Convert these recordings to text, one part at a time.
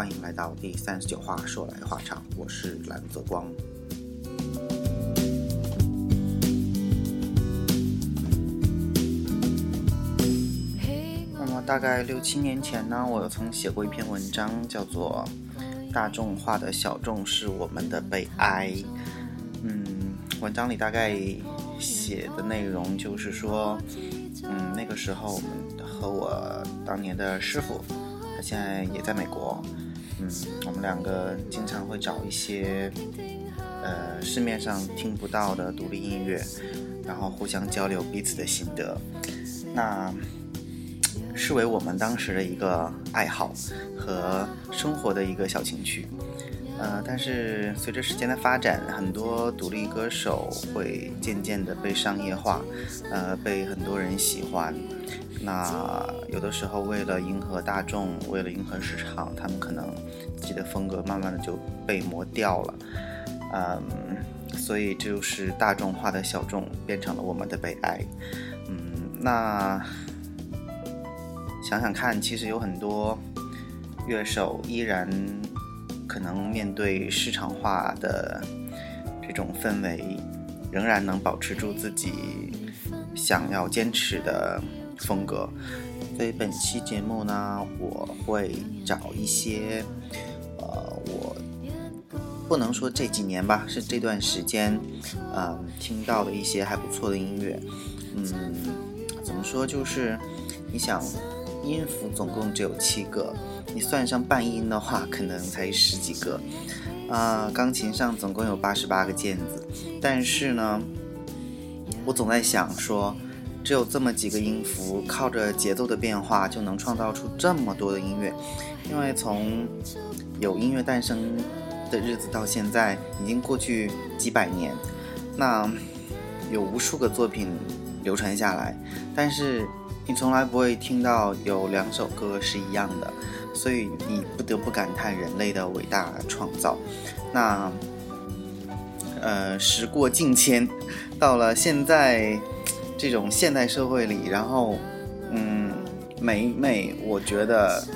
欢迎来到第三十九话说来话长，我是蓝泽光。那么大概六七年前呢，我曾写过一篇文章，叫做《大众化的小众是我们的悲哀》。嗯，文章里大概写的内容就是说，嗯，那个时候我们和我当年的师傅。他现在也在美国，嗯，我们两个经常会找一些，呃，市面上听不到的独立音乐，然后互相交流彼此的心得，那视为我们当时的一个爱好和生活的一个小情趣。呃，但是随着时间的发展，很多独立歌手会渐渐的被商业化，呃，被很多人喜欢。那有的时候为了迎合大众，为了迎合市场，他们可能自己的风格慢慢的就被磨掉了。嗯，所以这就是大众化的小众变成了我们的悲哀。嗯，那想想看，其实有很多乐手依然。可能面对市场化的这种氛围，仍然能保持住自己想要坚持的风格。所以本期节目呢，我会找一些，呃，我不能说这几年吧，是这段时间，嗯，听到的一些还不错的音乐。嗯，怎么说？就是你想。音符总共只有七个，你算上半音的话，可能才十几个。啊，钢琴上总共有八十八个键子，但是呢，我总在想说，只有这么几个音符，靠着节奏的变化就能创造出这么多的音乐。因为从有音乐诞生的日子到现在，已经过去几百年，那有无数个作品流传下来，但是。你从来不会听到有两首歌是一样的，所以你不得不感叹人类的伟大创造。那，呃，时过境迁，到了现在这种现代社会里，然后，嗯，每每我觉得，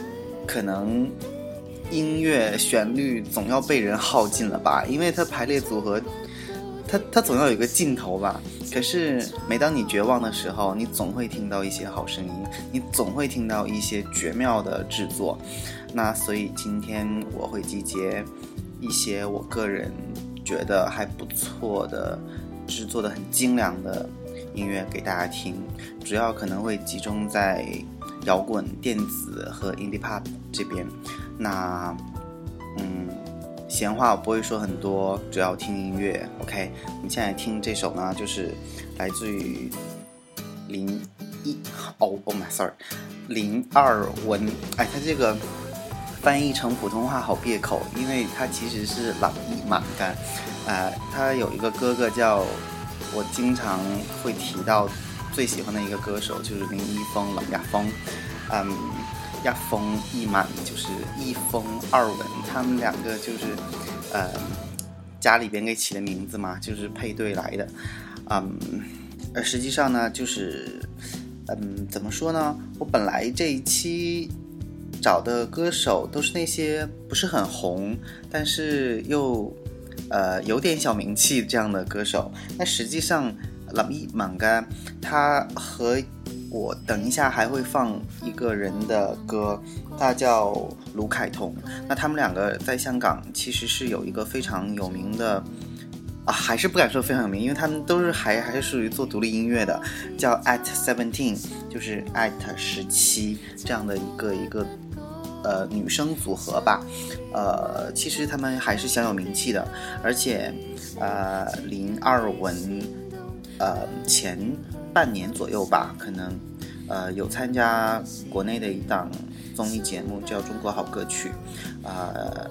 可能音乐旋律总要被人耗尽了吧，因为它排列组合。它它总要有个尽头吧。可是每当你绝望的时候，你总会听到一些好声音，你总会听到一些绝妙的制作。那所以今天我会集结一些我个人觉得还不错的制作的很精良的音乐给大家听，主要可能会集中在摇滚、电子和 indie pop 这边。那嗯。闲话我不会说很多，主要听音乐。OK，我们现在听这首呢，就是来自于林一哦，Oh my sorry，林二文。哎，他这个翻译成普通话好别口，因为他其实是朗逸满干。呃，他有一个哥哥叫，我经常会提到最喜欢的一个歌手就是林一峰、冷亚峰。嗯。亚风一满就是一风二文，他们两个就是，呃，家里边给起的名字嘛，就是配对来的，嗯，呃，实际上呢，就是，嗯，怎么说呢？我本来这一期找的歌手都是那些不是很红，但是又，呃，有点小名气这样的歌手。那实际上，朗逸满干他和。我等一下还会放一个人的歌，他叫卢凯彤。那他们两个在香港其实是有一个非常有名的，啊，还是不敢说非常有名，因为他们都是还还是属于做独立音乐的，叫 At Seventeen，就是 At 十七这样的一个一个呃女生组合吧。呃，其实他们还是小有名气的，而且呃林二文呃前。半年左右吧，可能，呃，有参加国内的一档综艺节目叫《中国好歌曲》，呃，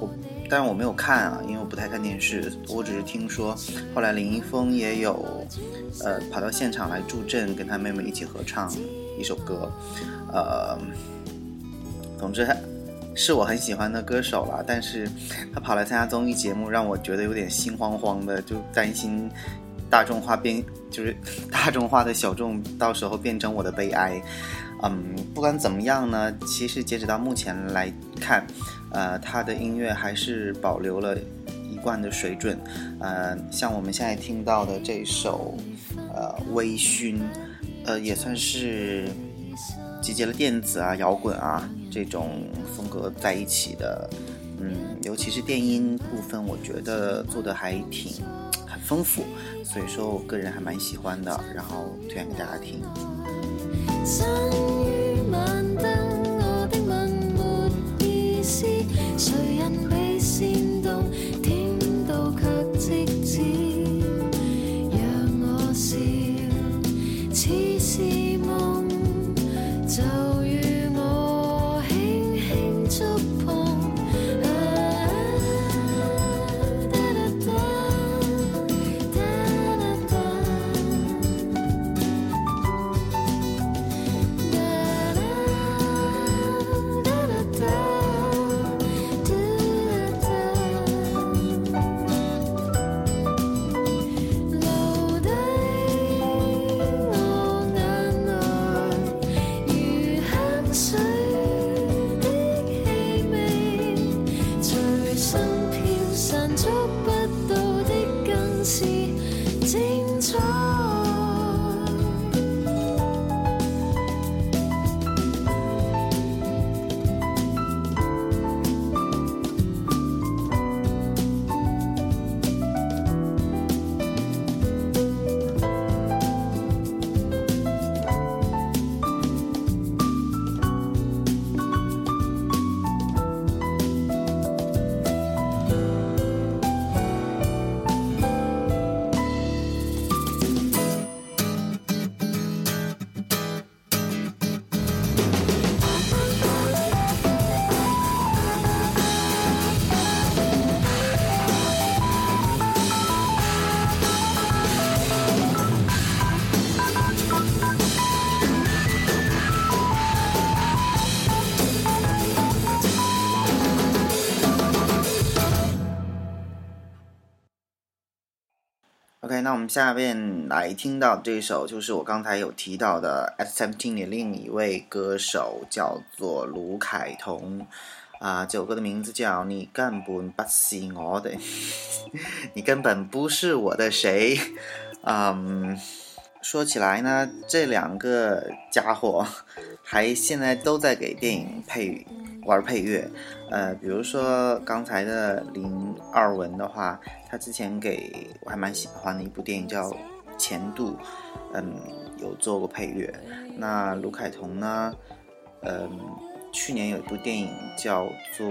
我，但是我没有看啊，因为我不太看电视，我只是听说，后来林一峰也有，呃，跑到现场来助阵，跟他妹妹一起合唱一首歌，呃，总之是我很喜欢的歌手了，但是他跑来参加综艺节目，让我觉得有点心慌慌的，就担心。大众化变 就是大众化的小众，到时候变成我的悲哀，嗯，不管怎么样呢，其实截止到目前来看，呃，他的音乐还是保留了一贯的水准。呃，像我们现在听到的这首，呃，微醺，呃，也算是集结了电子啊、摇滚啊这种风格在一起的。嗯，尤其是电音部分，我觉得做的还挺丰富，所以说我个人还蛮喜欢的，然后推荐给大家听。那我们下面来听到这首，就是我刚才有提到的 At Seventeen 的另一位歌手，叫做卢凯彤。啊，这首歌的名字叫《你根本不是我的》，你根本不是我的谁。嗯，说起来呢，这两个家伙还现在都在给电影配。玩配乐，呃，比如说刚才的林二文的话，他之前给我还蛮喜欢的一部电影叫《前度》，嗯，有做过配乐。那卢凯彤呢，嗯，去年有一部电影叫做，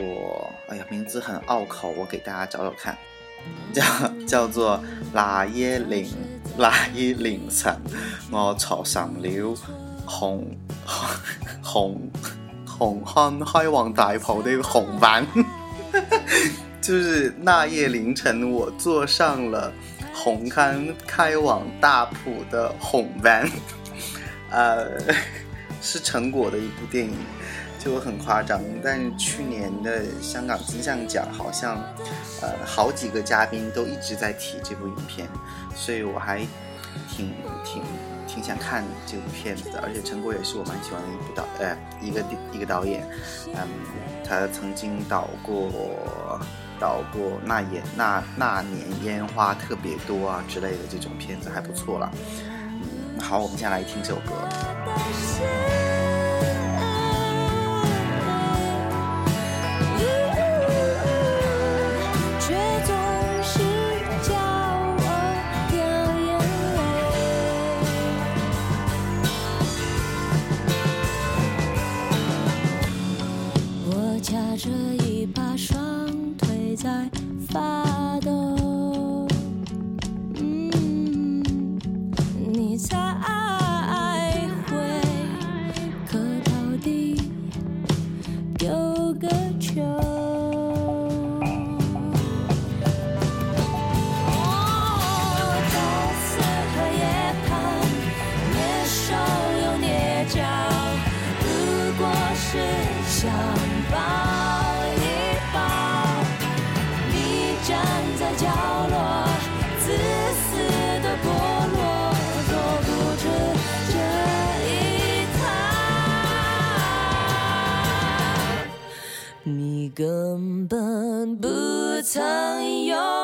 哎呀，名字很拗口，我给大家找找看，叫叫做《那夜凌那夜凌晨我坐上了红红》。红磡开往大埔的红班，就是那夜凌晨，我坐上了红磡开往大埔的红班，呃，是成果的一部电影，就很夸张。但是去年的香港金像奖好像，呃，好几个嘉宾都一直在提这部影片，所以我还挺挺。挺想看这部片子的，而且陈果也是我蛮喜欢的一部导，呃，一个一个导演，嗯，他曾经导过导过那也那那年烟花特别多啊之类的这种片子还不错了，嗯，好，我们接下来听这首歌。想抱一抱。你站在角落，自私的剥落，做不出这一套。你根本不曾有。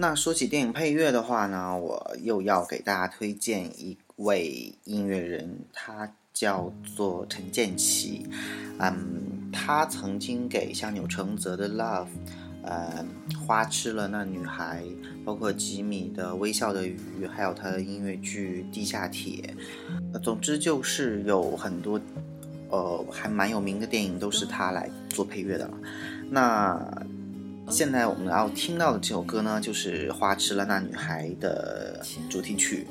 那说起电影配乐的话呢，我又要给大家推荐一位音乐人，他叫做陈建奇。嗯，他曾经给像钮承泽的《Love》，呃，花痴了那女孩，包括吉米的《微笑的鱼》，还有他的音乐剧《地下铁》。总之就是有很多，呃，还蛮有名的电影都是他来做配乐的了。那现在我们要听到的这首歌呢，就是《花痴了那女孩》的主题曲，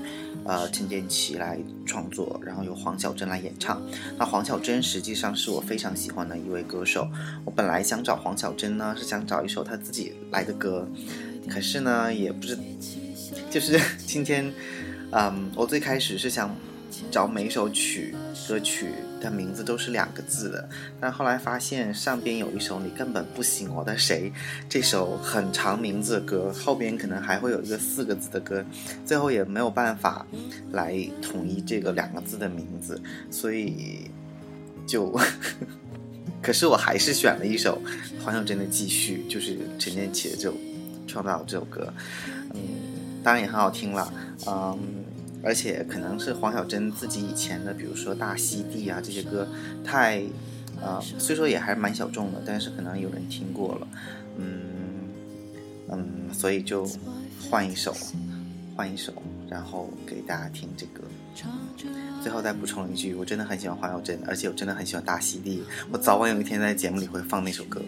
呃，陈建奇来创作，然后由黄小珍来演唱。那黄小珍实际上是我非常喜欢的一位歌手。我本来想找黄小珍呢，是想找一首她自己来的歌，可是呢，也不是，就是今天，嗯，我最开始是想找每一首曲歌曲的名字都是两个字的，但后来发现上边有一首你根本不醒我的谁，这首很长名字的歌，后边可能还会有一个四个字的歌，最后也没有办法来统一这个两个字的名字，所以就，可是我还是选了一首黄小珍的《继续》，就是陈建奇的这首创造这首歌，嗯，当然也很好听了，嗯。而且可能是黄小珍自己以前的，比如说《大溪地》啊这些歌，太，呃，虽说也还蛮小众的，但是可能有人听过了，嗯嗯，所以就换一首，换一首，然后给大家听这个。最后再补充一句，我真的很喜欢黄小珍，而且我真的很喜欢《大溪地》，我早晚有一天在节目里会放那首歌。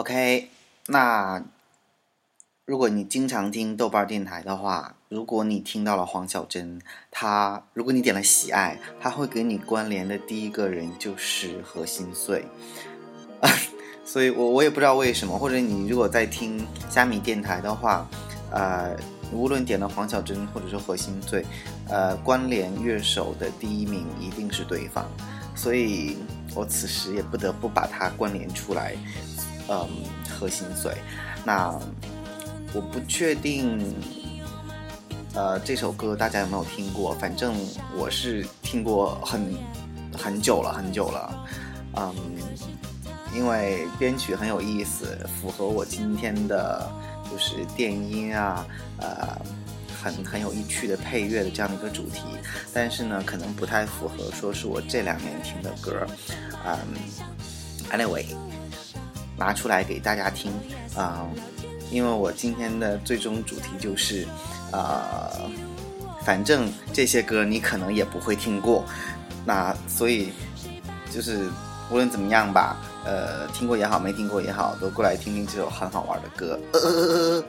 OK，那如果你经常听豆瓣电台的话，如果你听到了黄小珍，他如果你点了喜爱，他会给你关联的第一个人就是何心碎，所以我我也不知道为什么，或者你如果在听虾米电台的话，呃，无论点了黄小珍或者是何心碎，呃，关联乐手的第一名一定是对方，所以我此时也不得不把它关联出来。嗯，核心碎。那我不确定，呃，这首歌大家有没有听过？反正我是听过很很久了，很久了。嗯，因为编曲很有意思，符合我今天的就是电音啊，呃，很很有意趣的配乐的这样的一个主题。但是呢，可能不太符合说是我这两年听的歌。嗯，anyway。拿出来给大家听，啊，因为我今天的最终主题就是，呃，反正这些歌你可能也不会听过，那所以就是无论怎么样吧，呃，听过也好，没听过也好，都过来听听这首很好玩的歌。呃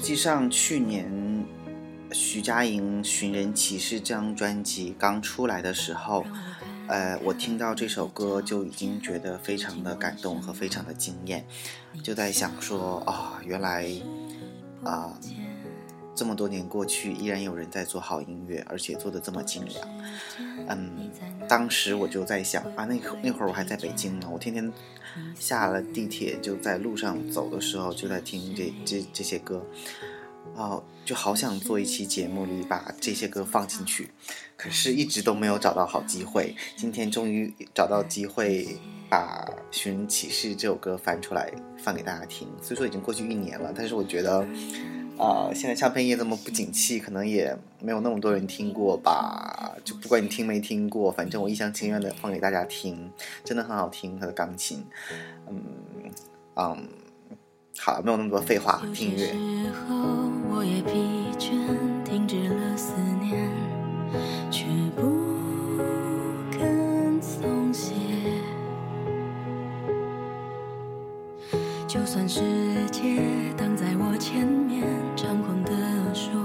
际上去年徐佳莹《寻人启事》这张专辑刚出来的时候，呃，我听到这首歌就已经觉得非常的感动和非常的惊艳，就在想说，啊、原来啊、这么多年过去，依然有人在做好音乐，而且做的这么精良。嗯，当时我就在想啊，那那会儿我还在北京呢，我天天下了地铁就在路上走的时候就在听这这这些歌，哦，就好想做一期节目里把这些歌放进去，可是一直都没有找到好机会。今天终于找到机会，把《寻人启事》这首歌翻出来放给大家听。虽说已经过去一年了，但是我觉得，呃，现在唱片业这么不景气，可能也没有那么多人听过吧。就不管你听没听过，反正我一厢情愿的放给大家听，真的很好听，他的钢琴，嗯嗯，好，没有那么多废话，听音乐。就算世界挡在我前面，猖狂地说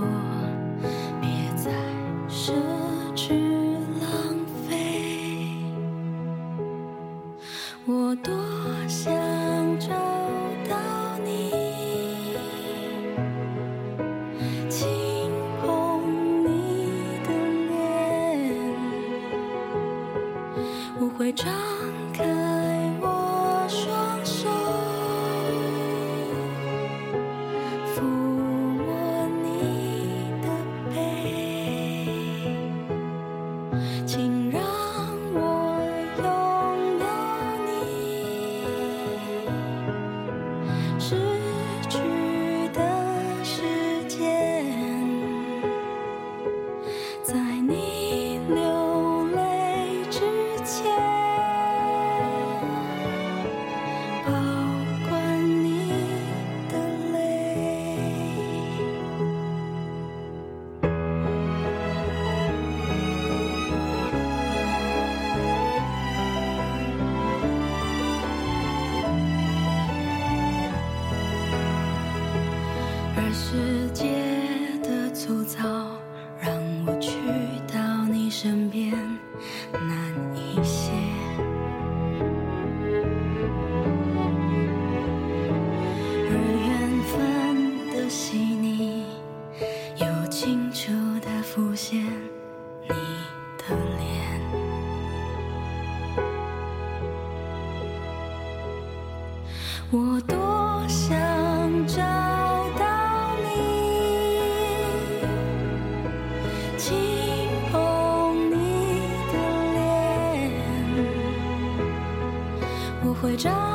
我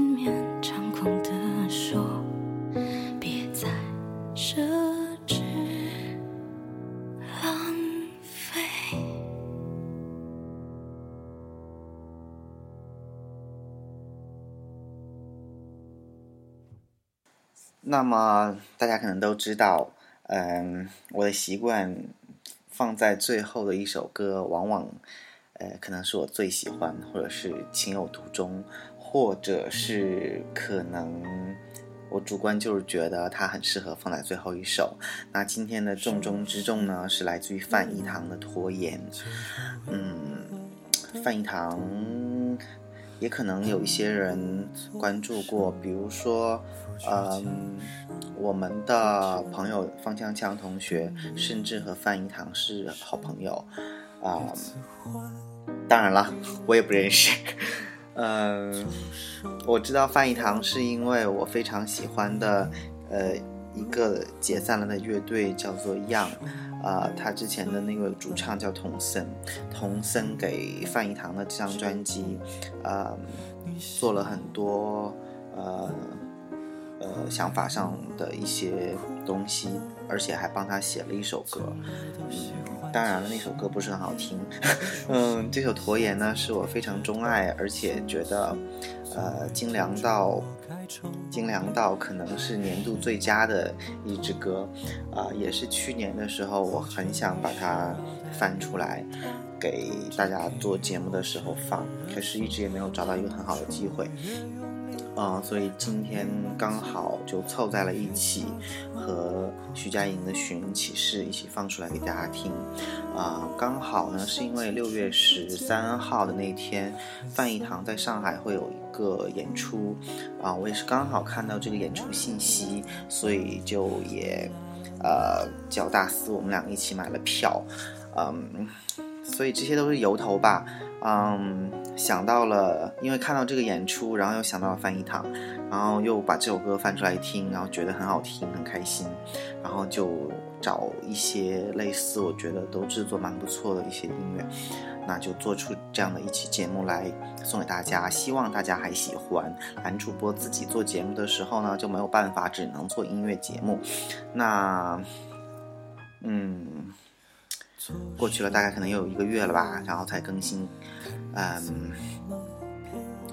那么大家可能都知道，嗯，我的习惯放在最后的一首歌，往往呃可能是我最喜欢，或者是情有独钟，或者是可能我主观就是觉得它很适合放在最后一首。那今天的重中之重呢，是来自于范逸堂的《拖延》。嗯，范逸堂也可能有一些人关注过，比如说，嗯，我们的朋友方锵锵同学，甚至和范逸堂是好朋友，啊、当然了，我也不认识。嗯，我知道范逸堂是因为我非常喜欢的，呃，一个解散了的乐队叫做 Young，啊、他之前的那个主唱叫童森，童森给范逸堂的这张专辑，啊、做了很多呃呃想法上的一些东西，而且还帮他写了一首歌。嗯，当然了，那首歌不是很好听。嗯，这首《驼岩》呢是我非常钟爱，而且觉得呃精良到金良道可能是年度最佳的一支歌。啊、也是去年的时候，我很想把它翻出来。给大家做节目的时候放，可是一直也没有找到一个很好的机会。嗯、所以今天刚好就凑在了一起，和徐佳莹的《寻人启事》一起放出来给大家听。啊、刚好呢是因为六月十三号的那天，范逸堂在上海会有一个演出，啊、我也是刚好看到这个演出信息，所以就也呃叫大四我们两个一起买了票，嗯。所以这些都是由头吧，嗯，想到了。因为看到这个演出，然后又想到了翻译堂，然后又把这首歌翻出来听，然后觉得很好听、很开心。然后就找一些类似我觉得都制作蛮不错的一些音乐，那就做出这样的一期节目来送给大家。希望大家还喜欢。男主播自己做节目的时候呢，就没有办法只能做音乐节目。那嗯。过去了大概可能又有一个月了吧，然后才更新，嗯，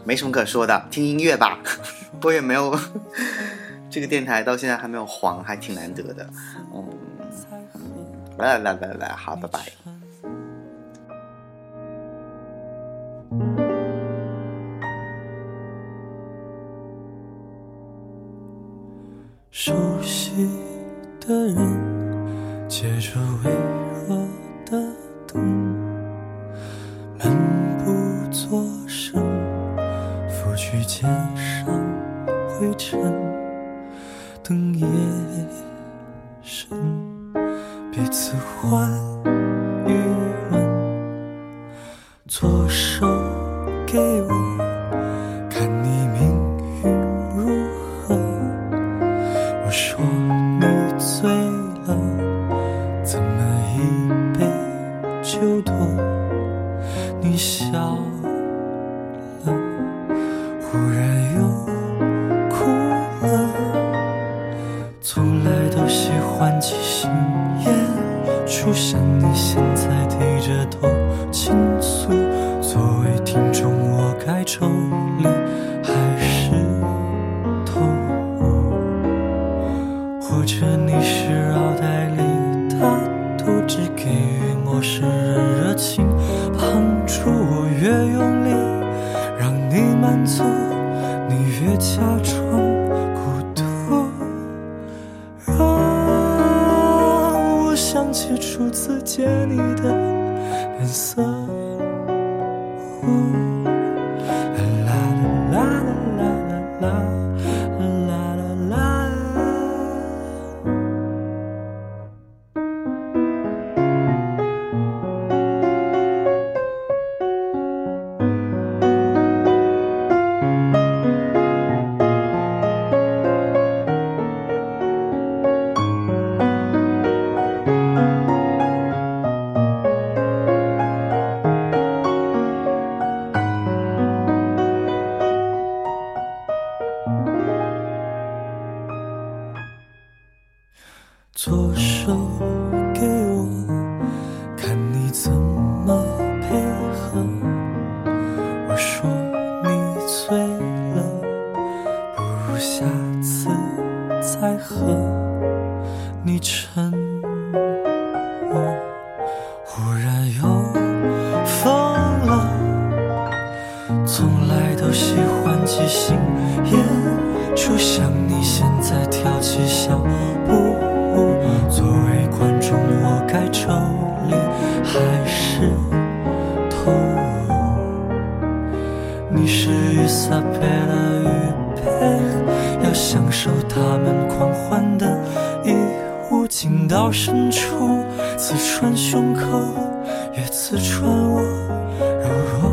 没什么可说的，听音乐吧，我也没有，这个电台到现在还没有黄，还挺难得的，嗯，来来来来来，好，拜拜。出现你现在低着头倾诉作为听众我该抽离。到深处刺穿胸口也刺穿我柔弱